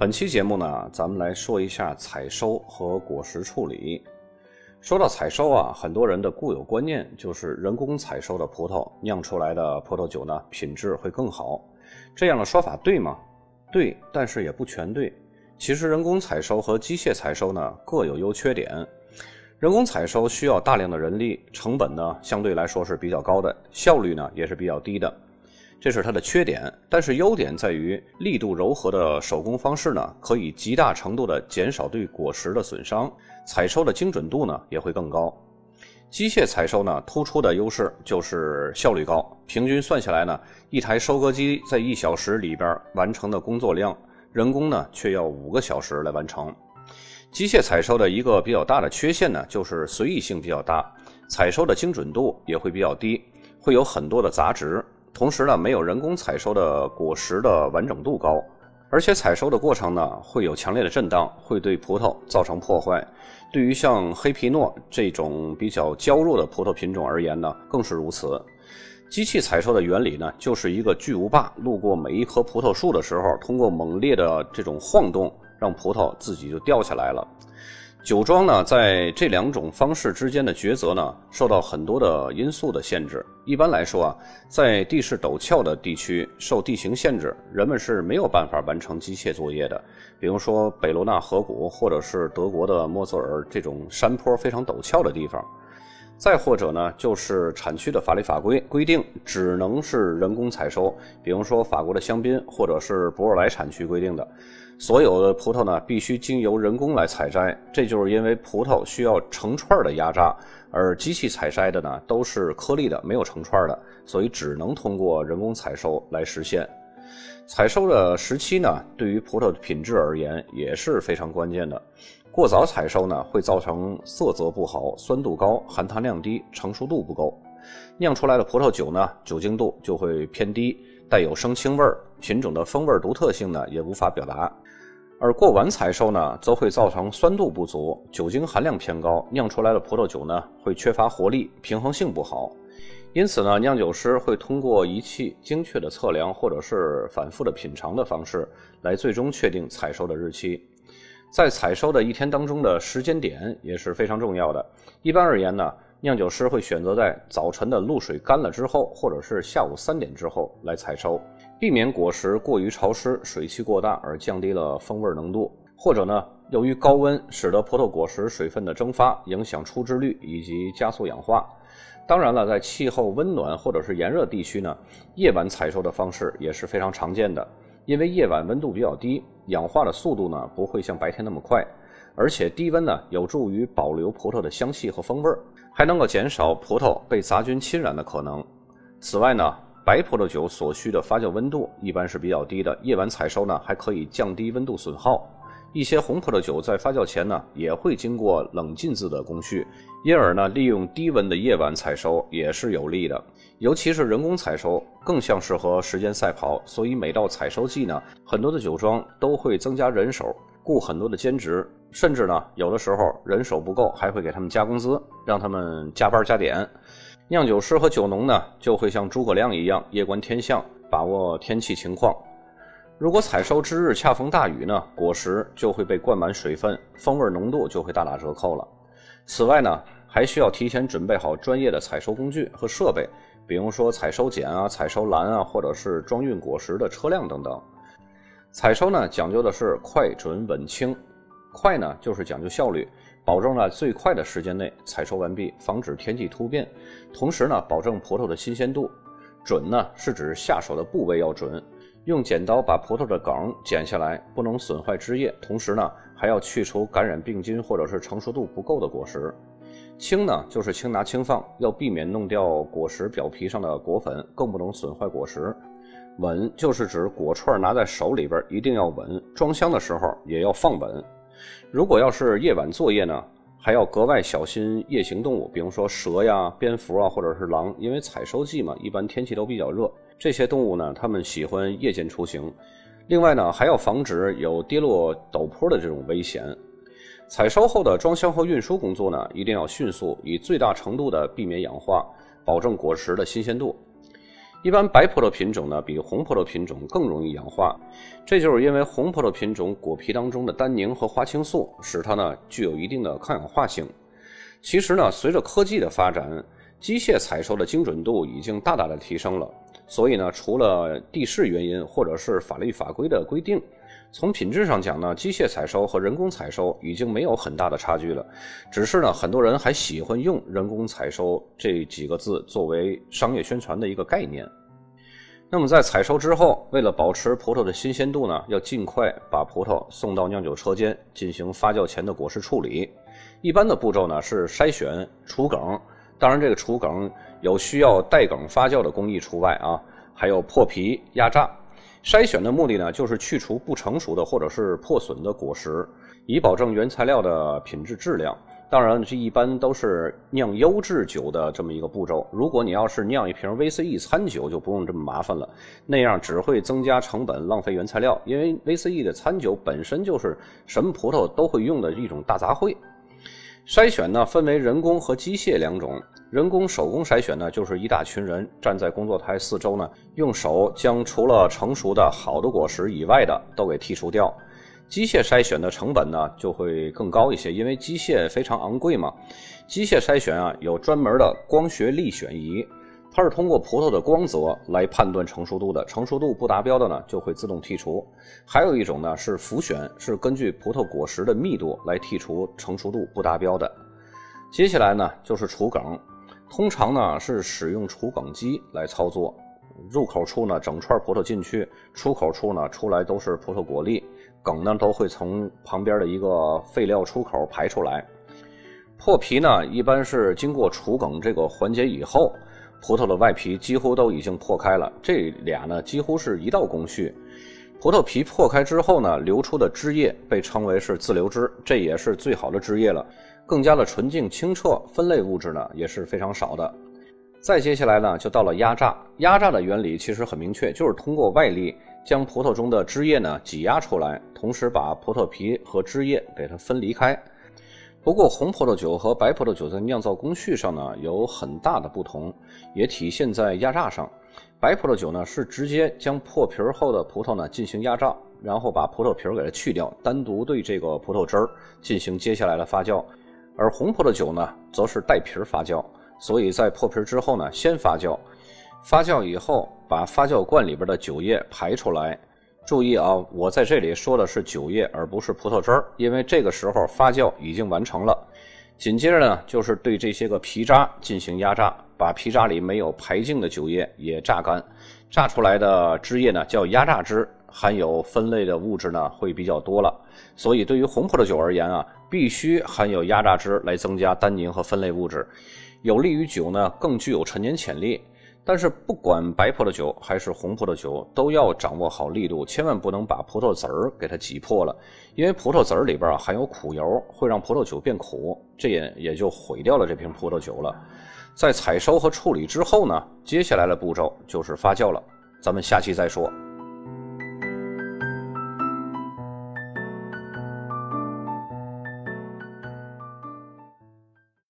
本期节目呢，咱们来说一下采收和果实处理。说到采收啊，很多人的固有观念就是人工采收的葡萄酿出来的葡萄酒呢，品质会更好。这样的说法对吗？对，但是也不全对。其实人工采收和机械采收呢各有优缺点。人工采收需要大量的人力，成本呢相对来说是比较高的，效率呢也是比较低的。这是它的缺点，但是优点在于力度柔和的手工方式呢，可以极大程度的减少对果实的损伤，采收的精准度呢也会更高。机械采收呢，突出的优势就是效率高，平均算下来呢，一台收割机在一小时里边完成的工作量，人工呢却要五个小时来完成。机械采收的一个比较大的缺陷呢，就是随意性比较大，采收的精准度也会比较低，会有很多的杂质。同时呢，没有人工采收的果实的完整度高，而且采收的过程呢会有强烈的震荡，会对葡萄造成破坏。对于像黑皮诺这种比较娇弱的葡萄品种而言呢，更是如此。机器采收的原理呢，就是一个巨无霸路过每一棵葡萄树的时候，通过猛烈的这种晃动，让葡萄自己就掉下来了。酒庄呢，在这两种方式之间的抉择呢，受到很多的因素的限制。一般来说啊，在地势陡峭的地区，受地形限制，人们是没有办法完成机械作业的。比如说北罗纳河谷，或者是德国的莫泽尔这种山坡非常陡峭的地方。再或者呢，就是产区的法律法规规定，只能是人工采收。比如说法国的香槟，或者是博尔莱产区规定的。所有的葡萄呢，必须经由人工来采摘，这就是因为葡萄需要成串的压榨，而机器采摘的呢都是颗粒的，没有成串的，所以只能通过人工采收来实现。采收的时期呢，对于葡萄的品质而言也是非常关键的。过早采收呢，会造成色泽不好、酸度高、含糖量低、成熟度不够，酿出来的葡萄酒呢，酒精度就会偏低，带有生青味儿，品种的风味独特性呢也无法表达。而过晚采收呢，则会造成酸度不足、酒精含量偏高，酿出来的葡萄酒呢会缺乏活力，平衡性不好。因此呢，酿酒师会通过仪器精确的测量，或者是反复的品尝的方式，来最终确定采收的日期。在采收的一天当中的时间点也是非常重要的。一般而言呢，酿酒师会选择在早晨的露水干了之后，或者是下午三点之后来采收。避免果实过于潮湿、水汽过大而降低了风味浓度，或者呢，由于高温使得葡萄果实水分的蒸发，影响出汁率以及加速氧化。当然了，在气候温暖或者是炎热地区呢，夜晚采收的方式也是非常常见的，因为夜晚温度比较低，氧化的速度呢不会像白天那么快，而且低温呢有助于保留葡萄的香气和风味儿，还能够减少葡萄被杂菌侵染的可能。此外呢。白葡萄酒所需的发酵温度一般是比较低的，夜晚采收呢还可以降低温度损耗。一些红葡萄酒在发酵前呢也会经过冷浸渍的工序，因而呢利用低温的夜晚采收也是有利的。尤其是人工采收更像适合时间赛跑，所以每到采收季呢，很多的酒庄都会增加人手，雇很多的兼职，甚至呢有的时候人手不够，还会给他们加工资，让他们加班加点。酿酒师和酒农呢，就会像诸葛亮一样夜观天象，把握天气情况。如果采收之日恰逢大雨呢，果实就会被灌满水分，风味浓度就会大打折扣了。此外呢，还需要提前准备好专业的采收工具和设备，比如说采收剪啊、采收篮啊，或者是装运果实的车辆等等。采收呢，讲究的是快、准、稳、轻。快呢，就是讲究效率。保证了最快的时间内采收完毕，防止天气突变，同时呢，保证葡萄的新鲜度。准呢，是指下手的部位要准，用剪刀把葡萄的梗剪下来，不能损坏枝叶，同时呢，还要去除感染病菌或者是成熟度不够的果实。轻呢，就是轻拿轻放，要避免弄掉果实表皮上的果粉，更不能损坏果实。稳就是指果串拿在手里边一定要稳，装箱的时候也要放稳。如果要是夜晚作业呢，还要格外小心夜行动物，比如说蛇呀、蝙蝠啊，或者是狼，因为采收季嘛，一般天气都比较热，这些动物呢，它们喜欢夜间出行。另外呢，还要防止有跌落陡坡的这种危险。采收后的装箱和运输工作呢，一定要迅速，以最大程度的避免氧化，保证果实的新鲜度。一般白葡萄品种呢，比红葡萄品种更容易氧化，这就是因为红葡萄品种果皮当中的单宁和花青素，使它呢具有一定的抗氧化性。其实呢，随着科技的发展，机械采收的精准度已经大大的提升了。所以呢，除了地势原因或者是法律法规的规定，从品质上讲呢，机械采收和人工采收已经没有很大的差距了。只是呢，很多人还喜欢用“人工采收”这几个字作为商业宣传的一个概念。那么在采收之后，为了保持葡萄的新鲜度呢，要尽快把葡萄送到酿酒车间进行发酵前的果实处理。一般的步骤呢是筛选、除梗，当然这个除梗有需要带梗发酵的工艺除外啊，还有破皮、压榨。筛选的目的呢，就是去除不成熟的或者是破损的果实，以保证原材料的品质质量。当然，这一般都是酿优质酒的这么一个步骤。如果你要是酿一瓶 VCE 餐酒，就不用这么麻烦了，那样只会增加成本、浪费原材料。因为 VCE 的餐酒本身就是什么葡萄都会用的一种大杂烩。筛选呢，分为人工和机械两种。人工手工筛选呢，就是一大群人站在工作台四周呢，用手将除了成熟的好的果实以外的都给剔除掉。机械筛选的成本呢就会更高一些，因为机械非常昂贵嘛。机械筛选啊有专门的光学力选仪，它是通过葡萄的光泽来判断成熟度的，成熟度不达标的呢就会自动剔除。还有一种呢是浮选，是根据葡萄果实的密度来剔除成熟度不达标的。接下来呢就是除梗。通常呢是使用除梗机来操作，入口处呢整串葡萄进去，出口处呢出来都是葡萄果粒，梗呢都会从旁边的一个废料出口排出来。破皮呢一般是经过除梗这个环节以后，葡萄的外皮几乎都已经破开了，这俩呢几乎是一道工序。葡萄皮破开之后呢，流出的汁液被称为是自流汁，这也是最好的汁液了。更加的纯净清澈，分类物质呢也是非常少的。再接下来呢，就到了压榨。压榨的原理其实很明确，就是通过外力将葡萄中的汁液呢挤压出来，同时把葡萄皮和汁液给它分离开。不过红葡萄酒和白葡萄酒在酿造工序上呢有很大的不同，也体现在压榨上。白葡萄酒呢是直接将破皮后的葡萄呢进行压榨，然后把葡萄皮儿给它去掉，单独对这个葡萄汁儿进行接下来的发酵。而红葡萄酒呢，则是带皮儿发酵，所以在破皮之后呢，先发酵，发酵以后把发酵罐里边的酒液排出来。注意啊，我在这里说的是酒液，而不是葡萄汁儿，因为这个时候发酵已经完成了。紧接着呢，就是对这些个皮渣进行压榨，把皮渣里没有排净的酒液也榨干，榨出来的汁液呢叫压榨汁。含有分类的物质呢会比较多了，所以对于红葡萄酒而言啊，必须含有压榨汁来增加单宁和分类物质，有利于酒呢更具有陈年潜力。但是不管白葡萄酒还是红葡萄酒，都要掌握好力度，千万不能把葡萄籽儿给它挤破了，因为葡萄籽儿里边啊含有苦油，会让葡萄酒变苦，这也也就毁掉了这瓶葡萄酒了。在采收和处理之后呢，接下来的步骤就是发酵了，咱们下期再说。